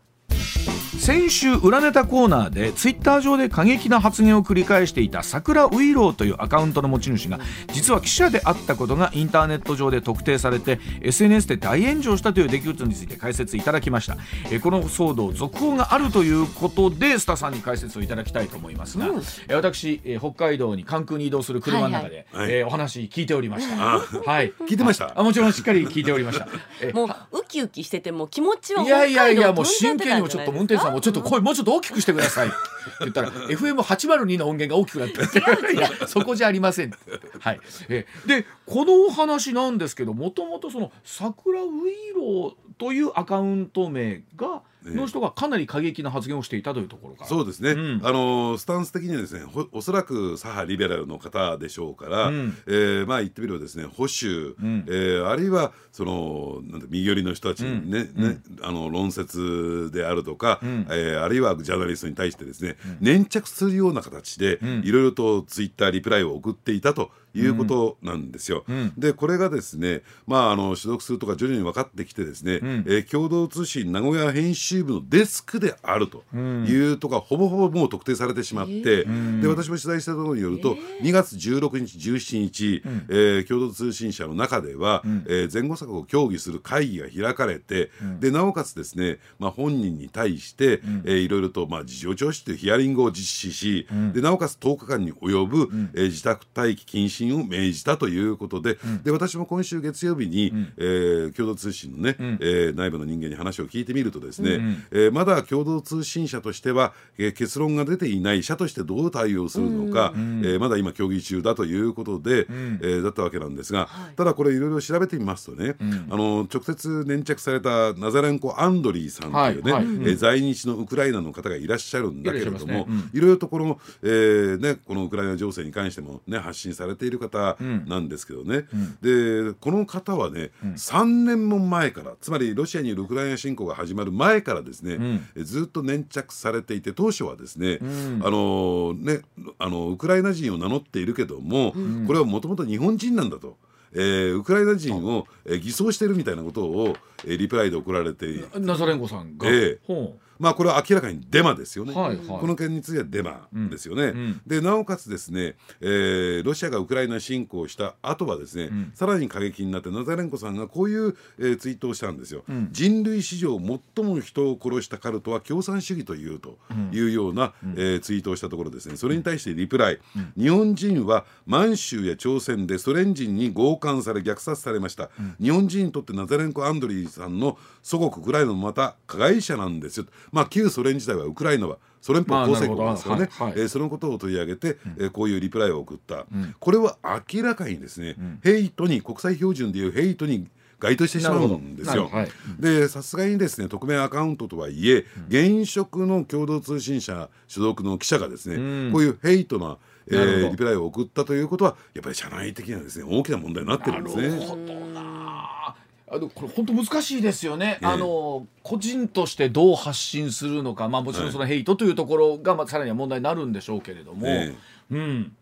S1: 先週裏ネタコーナーでツイッター上で過激な発言を繰り返していた桜ウイローというアカウントの持ち主が実は記者であったことがインターネット上で特定されて SNS で大炎上したという出来事について解説いただきました。えこの騒動続報があるということでスタさんに解説をいただきたいと思いますが、うん、え私え北海道に関空に移動する車の中で、はい。はい、えー、お話聞いておりました。はい。
S3: 聞いてました？
S1: あもちろんしっかり聞いておりました。
S2: もうウキウキしてても気持ちはい
S1: やいやいやもう真剣にもちょっと運転手さんもちょっと声もうちょっと大きくしてください。って言ったら FM802 の音源が大きくなって。いやそこじゃありません。はい。えでこのお話なんですけどもともとその桜ウイローというアカウント名がの人がかなり過激な発言をしていたというところか
S3: そうですね、うん、あのスタンス的にはですねおそらく左派リベラルの方でしょうから、うん、えー、まあ言ってみればですね保守、うん、えー、あるいはそのなん右寄りの人たちにね,、ねあの論説であるとか、うん、えー、あるいはジャーナリストに対してですね、粘着するような形でいろいろとツイッターリプライを送っていたということなんですよ。うん、でこれがですね、まあ、あの所属するとか徐々に分かってきてですね、うん、えー、共同通信名古屋編集部のデスクであるというとか、ほぼほぼもう特定されてしまって、えー、で私も取材したところによると、えー、2月16日17日、うん、えー、共同通信社の中では、うん、えー、前後策を協議する会議が開かれて、うん、でなおかつですね、まあ、本人に対して、うん、えー、いろいろと、まあ、事情聴取というヒアリングを実施し、でなおかつ10日間に及ぶ、うん、えー、自宅待機謹慎を命じたということでうん、で私も今週月曜日に、うん、えー、共同通信のね、うん、えー、内部の人間に話を聞いてみるとですね、うん、えー、まだ共同通信社としては、えー、結論が出ていない社としてどう対応するのか、うん、えー、まだ今協議中だということで、うん、えー、だったわけなんですが、はい、ただこれいろいろ調べてみますとね、あの直接粘着されたナザレンコ・アンドリーさんというね、はい。はい、えー、在日のウクライナの方がいらっしゃるんだけれども、ね、いろいろとこの,、えーね、このウクライナ情勢に関しても、ね、発信されている方なんですけどね、うん、でこの方はね、うん、3年も前からつまりロシアによるウクライナ侵攻が始まる前からですね、うん、ずっと粘着されていて当初はですね、あのねあのウクライナ人を名乗っているけども、これはもともと日本人なんだと。えー、ウクライナ人を、えー、偽装してるみたいなことを、えー、リプライで送られて
S1: ナザレンコさんが、
S3: えー、まあこれは明らかにデマですよね、はいはい、この件についてはデマですよね、うん、でなおかつですね、えー、ロシアがウクライナ侵攻した後はですね、うん、さらに過激になってナザレンコさんがこういう、えー、ツイートをしたんですよ、うん、人類史上最も人を殺したカルトは共産主義というというような、うん、えー、ツイートをしたところですね。それに対してリプライ、日本人は満州や朝鮮でソ連人に強姦され虐殺されました、日本人にとってナザレンコ・アンドリーさんの祖国ウクライナもまた加害者なんですよまあ、旧ソ連時代はウクライナはソ連邦構成国ですからね、はいはい、えー、そのことを取り上げて、うん、えー、こういうリプライを送った、うん、これは明らかにですね、うん、ヘイトに国際標準でいうヘイトに該当してしまうんですよ。はい、でさすがにですね匿名アカウントとはいえ、現職の共同通信社所属の記者がですね、こういうヘイトなえー、リプライを送ったということはやっぱり社内的にはですね大きな問題になってるんですね。
S1: あのこれ本当難しいですよね、えー、あの個人としてどう発信するのか、まあ、もちろんそのヘイトというところが、まあ、さらには問題になるんでしょうけれども。えー、うん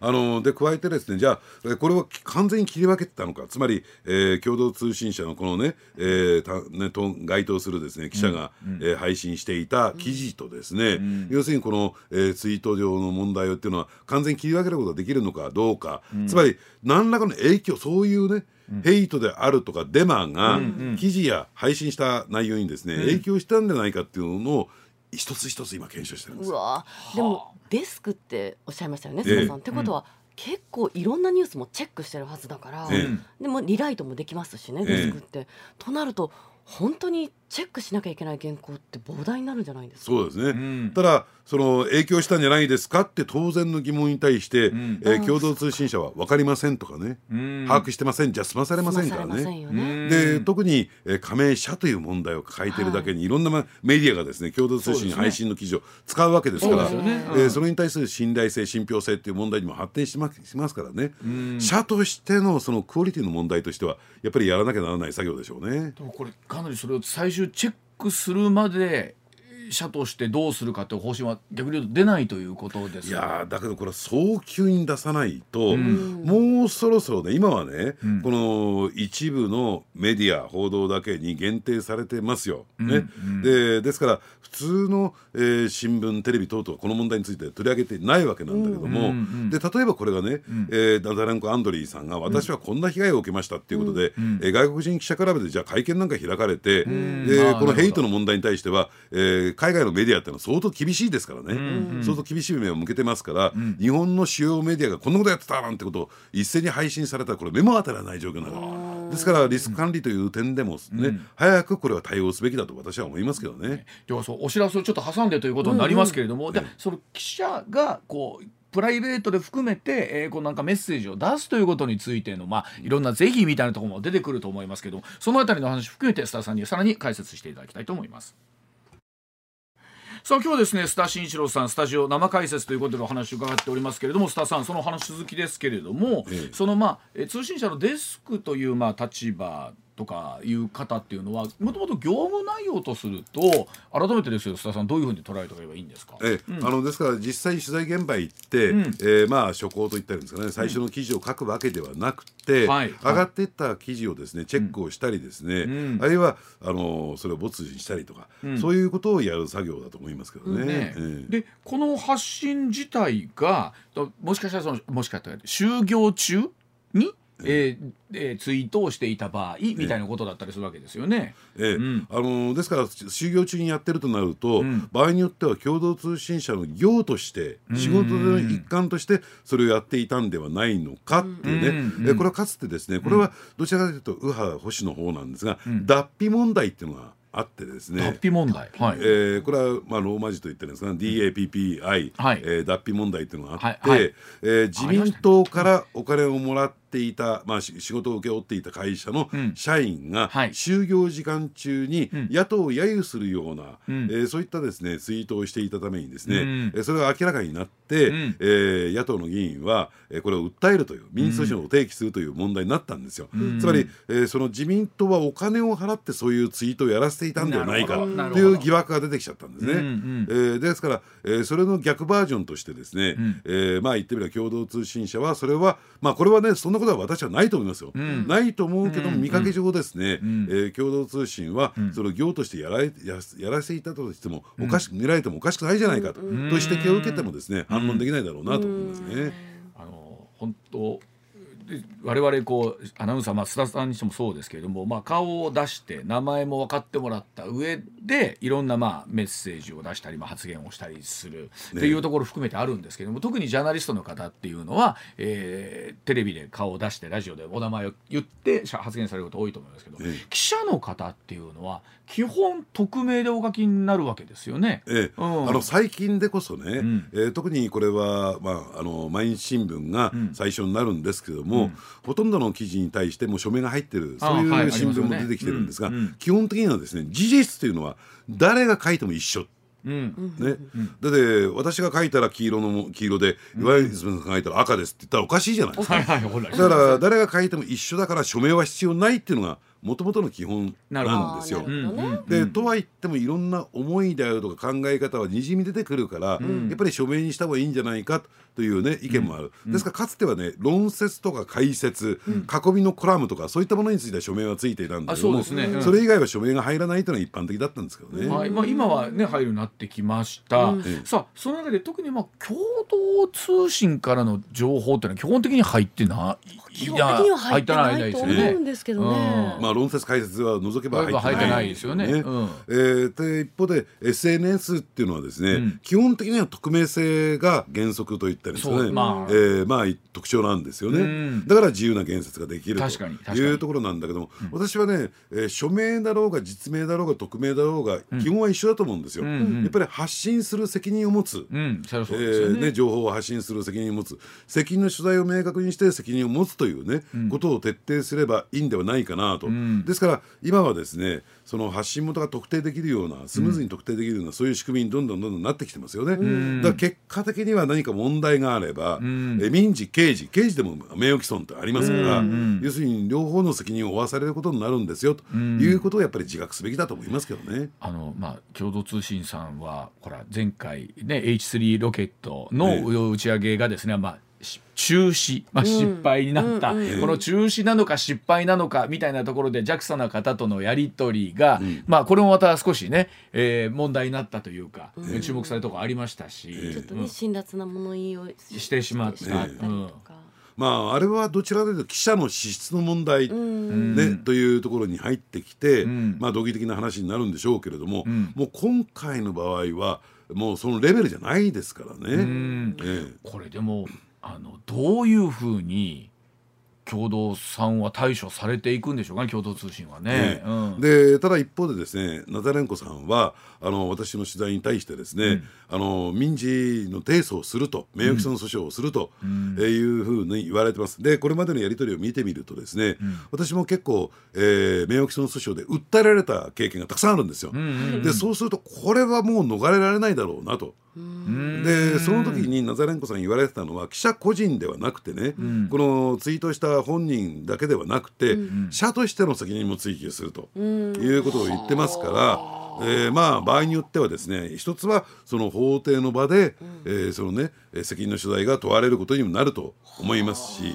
S3: あので加えてですねじゃあこれは完全に切り分けてたのか。つまり、えー、共同通信社のこのね,、えーたねと該当するですね記者が、うん、えー、配信していた記事とですね、うん、要するにこの、えー、ツイート上の問題っていうのは完全に切り分けることができるのかどうか、うん、つまり何らかの影響そういうねヘイトであるとかデマが記事や配信した内容にですね、影響したんじゃないかっていうのを一つ一つ今検証してるんです。
S2: うわでもデスクっておっしゃいましたよね、須田さん。ってことは結構いろんなニュースもチェックしてるはずだから、ええ、でもリライトもできますしねデスクって。となると本当にチェックしなきゃいけない原稿って膨大になるんじゃないですか？
S3: そうですね、うん、ただその影響したんじゃないですかって当然の疑問に対して、うん、えー、共同通信社は分かりませんとかね、うん、把握してませんじゃ済まされませんからね。ね。で特に、えー、加盟者という問題を抱えているだけに、はい、いろんな、ま、メディアがですね共同通信配信の記事を使うわけですからそ、ね。えー、それに対する信頼性信憑性っていう問題にも発展しますしますからね、社としてのそのクオリティの問題としてはやっぱりやらなきゃならない作業でしょうね。
S1: でもこれかなりそれを最終チェックするまで社としてどうするかという方針は逆に言うと出ないということです
S3: いやだけどこれは早急に出さないと、うん、もうそろそろね今はね、うん、この一部のメディア報道だけに限定されてますよ。ね、うん、でですから普通の、えー、新聞テレビ等々この問題について取り上げてないわけなんだけども、で例えばこれがね、うん、えー、ダダランコ・アンドリーさんが私はこんな被害を受けましたっていうことで、うん、えー、外国人記者クラブでじゃあ会見なんか開かれて、でこのヘイトの問題に対しては、えー、海外のメディアってのは相当厳しいですからね、うんうん、相当厳しい目を向けてますから、うん、日本の主要メディアがこんなことやってたなんてことを一斉に配信されたらこれ目も当たらない状況なのですからリスク管理という点でもね、うん、早くこれは対応すべきだと私は思いますけどね。
S1: ではそうお知らせをちょっと挟んでということになりますけれども、うん。うん、でその記者がこうプライベートで含めて、えー、こうなんかメッセージを出すということについての、まあ、いろんな是非みたいなところも出てくると思いますけどそのあたりの話含めてスターさんにさらに解説していただきたいと思います。さあ今日はですねスタ新一郎さんスタジオ生解説ということでお話を伺っておりますけれどもスタさんその話続きですけれども、ええ、そのまあ通信社のデスクというまあ立場とかいう方っていうのはもともと業務内容とすると改めてですよ須田さんどういうふうに捉えておけばいいんですか？
S3: え、うん、あのですから実際取材現場行って、うん、えー、まあ初稿といったんですかね最初の記事を書くわけではなくて、うん、上がっていった記事をですねチェックをしたりですね、あるいはあのそれを没にしたりとか、そういうことをやる作業だと思いますけどね。ねえ。
S1: ー、でこの発信自体がもしかしたらそのもしかしたら就業中にえーえー、ツイートをしていた場合みたいなことだったりするわけですよね。
S3: えー、うん、あのー、ですから就業中にやってるとなると、うん、場合によっては共同通信社の業として仕事の一環としてそれをやっていたんではないのかっていうね、うん、えー、これはかつてですねこれはどちらかというと右派保守の方なんですが、脱皮問題っていうのがあってですね。
S1: 脱皮問題、
S3: はい。えー、これはまあローマ字と言ってるんですが DAPPI、はい。えー、脱皮問題っていうのがあって、はい。はい、えー、自民党からお金をもらっていた、まあ、仕事を請け負っていた会社の社員が、就業時間中に野党を揶揄するような、うん、えー、そういったですねツイートをしていたためにですね、うん、それが明らかになって、うん、えー、野党の議員は、えー、これを訴えるという民主訴訟を提起するという問題になったんですよ。つまり、えー、その自民党はお金を払ってそういうツイートをやらせていたんではないかという疑惑が出てきちゃったんですね。うんうん、えー、ですから、えー、それの逆バージョンとしてですね、うん、えー、まあ言ってみれば共同通信社はそれはまあこれはねそんなことは私はないと思いますよ、うん、ないと思うけども、見かけ上ですね、うん、えー、共同通信はそれを業としてやられややらせていたとしてもおかしく見られてもおかしくないじゃないかと,、と指摘を受けてもですね反論できないだろうなと思いますね。
S1: あの本当我々こうアナウンサー、まあ、須田さんにしてもそうですけれども、まあ、顔を出して名前も分かってもらった上でいろんなまあメッセージを出したり、まあ、発言をしたりするっていうところ含めてあるんですけども、ね、特にジャーナリストの方っていうのは、えー、テレビで顔を出してラジオでお名前を言って発言されること多いと思いますけど、記者の方っていうのは基本匿名でお書きになるわけですよね。
S3: ええ。うん、あの最近でこそね、うん、えー、特にこれは、まあ、あの毎日新聞が最初になるんですけども、うん、ほとんどの記事に対しても署名が入ってるそういう新聞も出てきてるんですが、基本的にはですね事実というのは誰が書いても一緒。うん。ね、だって私が書いたら黄色の黄色で岩泉さんが書いたら赤ですって言ったらおかしいじゃないですか、だから誰が書いても一緒だから署名は必要ないっていうのがもともとの基本なんですよ。でとは言ってもいろんな思いであるとか考え方はにじみ出てくるから、うん、やっぱり署名にした方がいいんじゃないかというね意見もある、うん、ですからかつてはね論説とか解説、うん、囲みのコラムとかそういったものについては署名はついていたんだけどもそ、ね,、れ以外は署名が入らないというのが一般的だったんですけどね。
S1: はい。まあ、今はね入るようになってきました。さあその中で特にまあ共同通信からの情報っていうのは基本的に入ってない。
S2: 基本的には入ってないと思うんですけどね。
S3: ままあ、論説解説は除けば入ってないですよね。ねうん、えー、で一方で SNS っていうのはですね、うん、基本的には匿名性が原則といったりですね、まあ、えー、まあ、特徴なんですよね、うん、だから自由な言説ができるというところなんだけども、私はね、えー、署名だろうが実名だろうが匿名だろうが基本は一緒だと思うんですよ。やっぱり発信する責任を持つ、うん。ね。ね、情報を発信する責任を持つ。責任の取材を明確にして責任を持つというね、ことを徹底すればいいんではないかなと。ですから今はですねその発信元が特定できるようなスムーズに特定できるような、そういう仕組みにどんどんどんどんなってきてますよね。だから結果的には何か問題があれば、え民事刑事刑事でも名誉毀損ってありますから、要するに両方の責任を負わされることになるんですよということをやっぱり自覚すべきだと思いますけどね。
S1: あのまあ共同通信さんはほら前回ね H3 ロケットの打ち上げがですね、まあ中止、まあ、失敗になった、うんうん。うん、この中止なのか失敗なのかみたいなところで JAXA の方とのやり取りが、うん、まあこれもまた少しね、えー、問題になったというか、うん、注目されるところありましたし、
S2: ちょっとね、辛辣な物言いを
S1: してしまった。
S3: まあ、あれはどちらかというと記者の資質の問題、ね、というところに入ってきて、まあ、道義的な話になるんでしょうけれども、もう今回の場合はもうそのレベルじゃないですからね。
S1: ええ、これでもあのどういうふうに共同さんは対処されていくんでしょうかね共同通信はね。ね
S3: うん、でただ一方でですねナザレンコさんはあの私の取材に対してですね、うん、あの民事の提訴をすると名誉毀損訴訟をすると、うん、えいうふうに言われてます。でこれまでのやり取りを見てみるとですね、私も結構、えー、名誉毀損訴訟で訴えられた経験がたくさんあるんですよ。でそうするとこれはもう逃れられないだろうなと。でその時にナザレンコさん言われてたのは記者個人ではなくてね、うん、このツイートした本人だけではなくて、うん、社としての責任も追及するということを言ってますから。えー、まあ場合によってはですね一つはその法廷の場で、うん、えー、そのね責任の取材が問われることにもなると思いますし。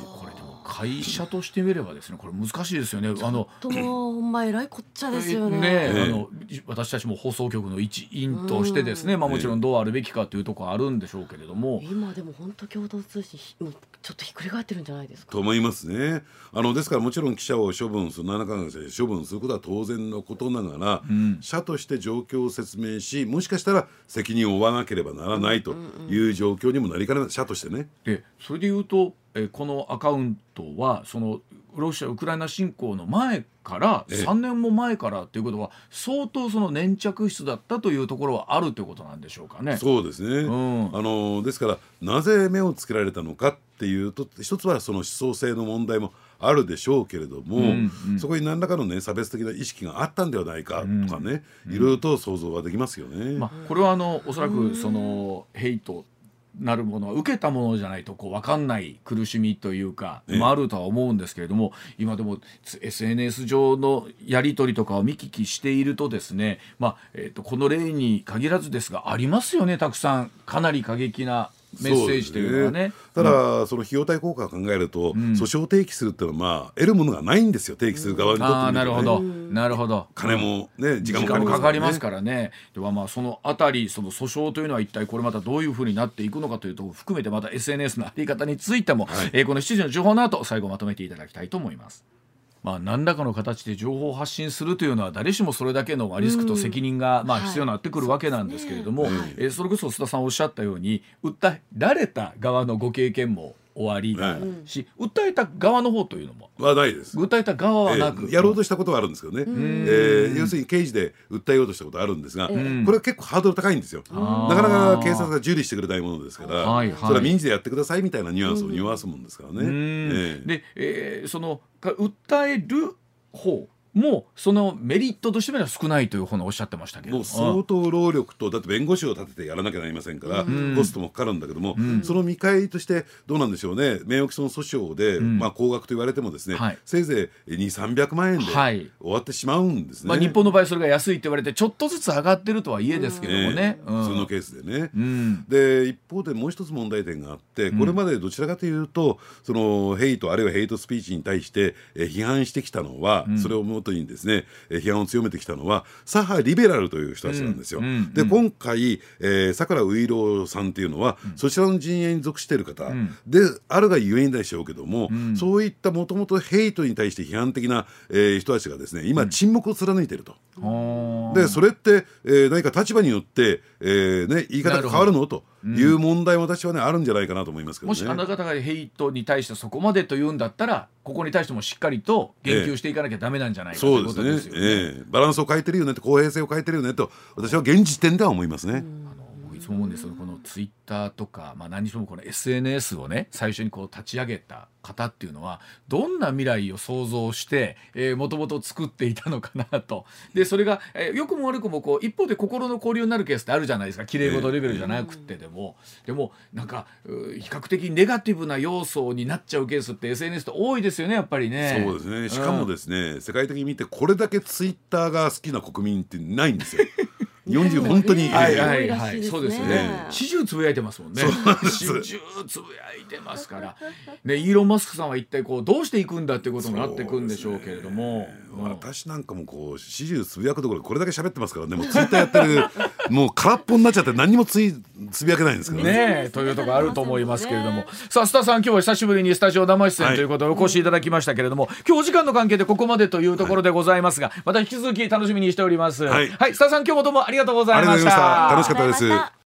S1: 会社としてみればですねこれ難しいですよね。あの
S2: とほんま偉いこっちゃですよね。
S1: ねあの私たちも放送局の一員としてですね、まあもちろんどうあるべきかというところあるんでしょうけれども、
S2: 今でも本当共同通信もちょっとひっくり返ってるんじゃないですか？
S3: と思いますね。あのですからもちろん記者を処分する7か月で処分することは当然のことながら、うん、社として状況を説明しもしかしたら責任を負わなければならないという状況にもなりかねない社としてね。
S1: でそれで言うとえこのアカウントはそのロシア・ウクライナ侵攻の前から3年も前からっていうことは相当その粘着質だったというところはあるということなんでしょうかね。
S3: そうですね、うん、あのですからなぜ目をつけられたのかっていうと一つはその思想性の問題もあるでしょうけれども、うんうん、そこに何らかの、ね、差別的な意識があったんではないかとかね、うん、いろいろと想像はできますよね。まあ、
S1: これはあのおそらくそのヘイトなるものは受けたものじゃないとこう分かんない苦しみというか、もあるとは思うんですけれども今でも SNS 上のやり取りとかを見聞きしているとですね、まあえー、とこの例に限らずですがありますよねたくさん。かなり過激なメッセージというのはね。
S3: ただ、うん、その費用対効果を考えると、うん、訴訟を提起するっていうのは、まあ、得るものがないんですよ、提起する側にとって、
S1: ね、なるほど、なるほど。
S3: 金もね、
S1: 時間もかかりますからね。では、まあ、そのあたり、その訴訟というのは一体これまたどういうふうになっていくのかというと含めて、また SNS のあり方についても、はい、えー、この7時の情報の後、最後まとめていただきたいと思います。まあ、何らかの形で情報を発信するというのは誰しもそれだけのリスクと責任がまあ必要になってくるわけなんですけれども、はい、えそれこそ須田さんおっしゃったように訴えられた側のご経験も終わりし、はい、訴えた側の方というのも。
S3: はないです。
S1: 訴えた側はなく、え
S3: ー、やろうとしたことはあるんですけどね、えー、要するに刑事で訴えようとしたことあるんですが、これは結構ハードル高いんですよ。なかなか警察が受理してくれないものですから、はいはい、それは民事でやってくださいみたいなニュアンスを匂すもんですからね、え
S1: ー、で、えー、その訴える方もそのメリットとしては少ないというふうにおっしゃってましたけど。
S3: 相当労力とだって弁護士を立ててやらなきゃなりませんから、うん、コストもかかるんだけども、うん、その見返りとしてどうなんでしょうね。名誉毀損訴訟で、うん、まあ、高額と言われてもですね、はい、せいぜい2 3 0 0万円で終わってしまうんですね、
S1: はい、まあ、日本の場合それが安いって言われてちょっとずつ上がってるとはいえですけどもね、
S3: 普通のケースでね、で一方でもう一つ問題点があってこれまでどちらかというとそのヘイトあるいはヘイトスピーチに対して、え批判してきたのは、それをもことにですね批判を強めてきたのは左派リベラルという人たちなんですよ。うんうん、で今回、えー、桜ういろうさんっていうのは、うん、そちらの陣営に属している方、であるがゆえにでしょうけども、そういったもともとヘイトに対して批判的な、えー、人たちがですね今沈黙を貫いていると。でそれって、えー、何か立場によって、えーね、言い方が変わるの？という問題も私はねあるんじゃないかなと思いますけど、ね、
S1: もしあなた方がヘイトに対してそこまでというんだったらここに対してもしっかりと言及していかなきゃだめなんじゃないか、ということですよね。え
S3: え。バランスを変えてるよねと公平性を変えてるよねと私は現時点では思いますね。
S1: いつも思うんですこのツイッターとか、まあ、何しろこの SNS をね最初にこう立ち上げた方っていうのはどんな未来を想像してもともと作っていたのかなと。でそれが、えー、よくも悪くもこう一方で心の交流になるケースってあるじゃないですか。きれい事レベルじゃなくてでも、でもなんか比較的ネガティブな要素になっちゃうケースって SNS って多いですよねやっぱりね。
S3: そうですね。しかもですね、うん、世界的に見てこれだけツイッターが好きな国民ってないんですよ。日本人本当に、
S1: はいはいはい、そうですね。始終つぶやいてますもんね。始終つぶやいてますから。ね、イーロンマスクさんは一体こうどうしていくんだっていうことになっていくんでしょうけれども。
S3: 私なんかもこう始終つぶやくところこれだけ喋ってますからね。もうツイッターやってるもう空っぽになっちゃって何もついつぶやけないんですけど
S1: ね。というところあると思いますけれども。さあスタさん今日は久しぶりにスタジオ生出演ということでお越しいただきましたけれども、今日お時間の関係でここまでというところでございますが、また引き続き楽しみにしております。はい、スタさん今日もどうもありがとうございました。
S3: 楽しかったです。